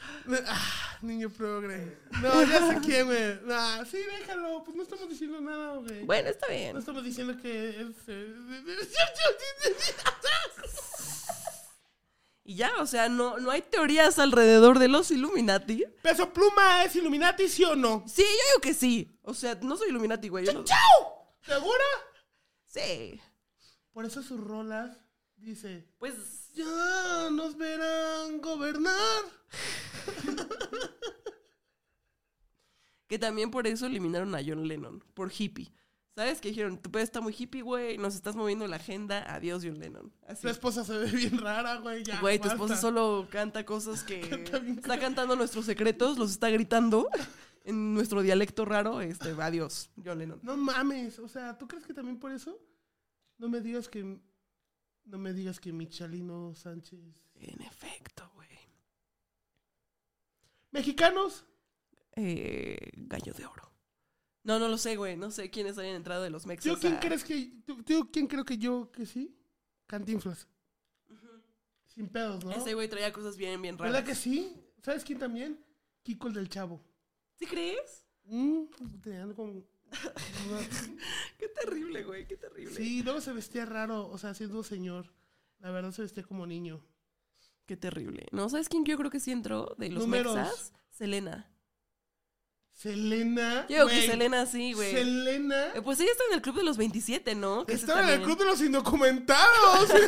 Ah, niño progre. No, ya sé quién, güey. Ah, sí, déjalo. Pues no estamos diciendo nada, güey. Bueno, está bien. No estamos diciendo que es. Y ya, o sea, no, no hay teorías alrededor de los Illuminati. ¿Peso Pluma es Illuminati, sí o no? Sí, yo digo que sí. O sea, no soy Illuminati, güey. yo no- ¡Chao! ¿Segura? Sí. Por eso sus rolas dice. Pues Ya nos verán gobernar. que también por eso eliminaron a John Lennon, por hippie. ¿Sabes? Que dijeron, tu pedo está muy hippie, güey, nos estás moviendo la agenda, adiós John Lennon. Así. Tu esposa se ve bien rara, güey. Ya, Güey, tu esposa solo canta cosas que (laughs) Canta está cantando nuestros secretos, los está gritando en nuestro dialecto raro, este, adiós, John Lennon. No mames. O sea, ¿tú crees que también por eso? No me digas que. No me digas que Michalino Sánchez. En efecto, güey. ¿Mexicanos? Eh, gallo de oro. No, no lo sé, güey. No sé quiénes hayan entrado de los mexas. ¿Yo quién crees que. tú- tú quién creo que yo que sí? Cantinflas. Sin pedos, ¿no? Ese güey traía cosas bien, bien raras. ¿Verdad que sí? ¿Sabes quién también? Kiko el del Chavo. ¿Sí crees? Mm, tenían con- (laughs) Qué terrible, güey. Qué terrible. Sí, luego se vestía raro, o sea, siendo señor. La verdad se vestía como niño. Qué terrible. ¿No? ¿Sabes quién yo creo que sí entró de los Números. mexas? Selena. Selena. Yo digo que güey, Selena sí, güey. Selena. Eh, Pues ella está en el club de los 27, ¿no? Que ese Estaba en el también- club de los indocumentados. (laughs)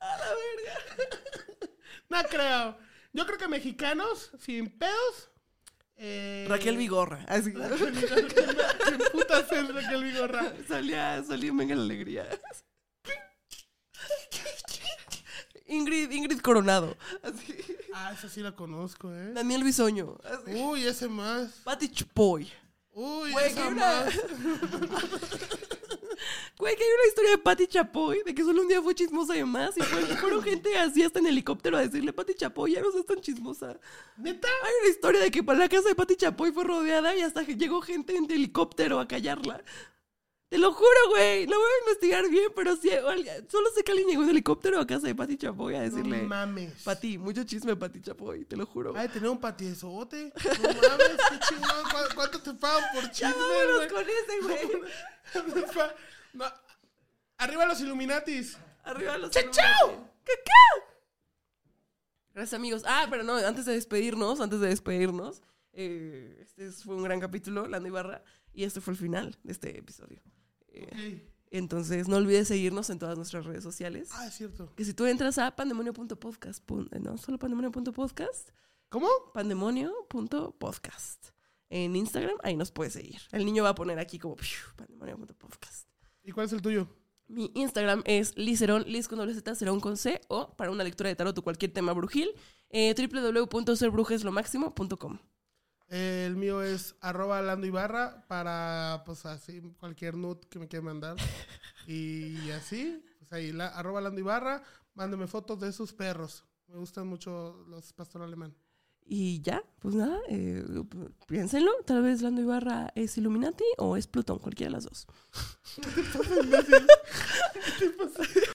(laughs) no creo. Yo creo que mexicanos, sin pedos. eh, Raquel Vigorra. (laughs) Así. Raquel. ¿Qué putas es Raquel Vigorra? salía, salía en Venga la Alegría. Ingrid, Ingrid Coronado. Así. Ah, esa sí la conozco, ¿eh? Daniel Bisoño. Así. Uy, ese más. Pati Chupoy. Uy, Güey, esa una... más. (laughs) Güey, que hay una historia de Pati Chapoy, de que solo un día fue chismosa y más, y fue- fueron gente así hasta en helicóptero a decirle, Pati Chapoy, ya no seas tan chismosa. ¿Neta? Hay una historia de que para la casa de Pati Chapoy fue rodeada y hasta que llegó gente en helicóptero a callarla. Te lo juro, güey, lo voy a investigar bien, pero sí, solo sé que alguien llegó en helicóptero a casa de Pati Chapoy a decirle, No mames. Pati, mucho chisme Pati Chapoy, te lo juro. Ay, tener un patiezote. No mames, qué chingón. ¿Cu- ¿Cuánto te pagan por ya chisme, vámonos güey? con ese, güey. (laughs) No. Arriba los Illuminatis. Arriba los ¡Chao, Illuminati. chao! ¡Cacao! Gracias, amigos. Ah, pero no, antes de despedirnos, antes de despedirnos, eh, este fue un gran capítulo, Lando Ibarra, y este fue el final de este episodio. Eh. Entonces, no olvides seguirnos en todas nuestras redes sociales. Ah, es cierto. Que si tú entras a pandemonio.podcast, eh, no, solo pandemonio.podcast, ¿Cómo? pandemonio.podcast. En Instagram, ahí nos puedes seguir. El niño va a poner aquí como pandemonio.podcast. ¿Y cuál es el tuyo? Mi Instagram es licerón, lis con doble Z, cerón con C, o para una lectura de tarot o cualquier tema brujil, Eh. El mío es arroba Lando Ibarra para, pues así, cualquier nut que me quieran mandar. (laughs) y así, pues ahí, la, arroba Lando Ibarra, mándeme fotos de sus perros. Me gustan mucho los pastor alemán. Y ya, pues nada, eh, piénsenlo. Tal vez Lando Ibarra es Illuminati o es Plutón, cualquiera de las dos. (laughs) ¿Qué te pasa,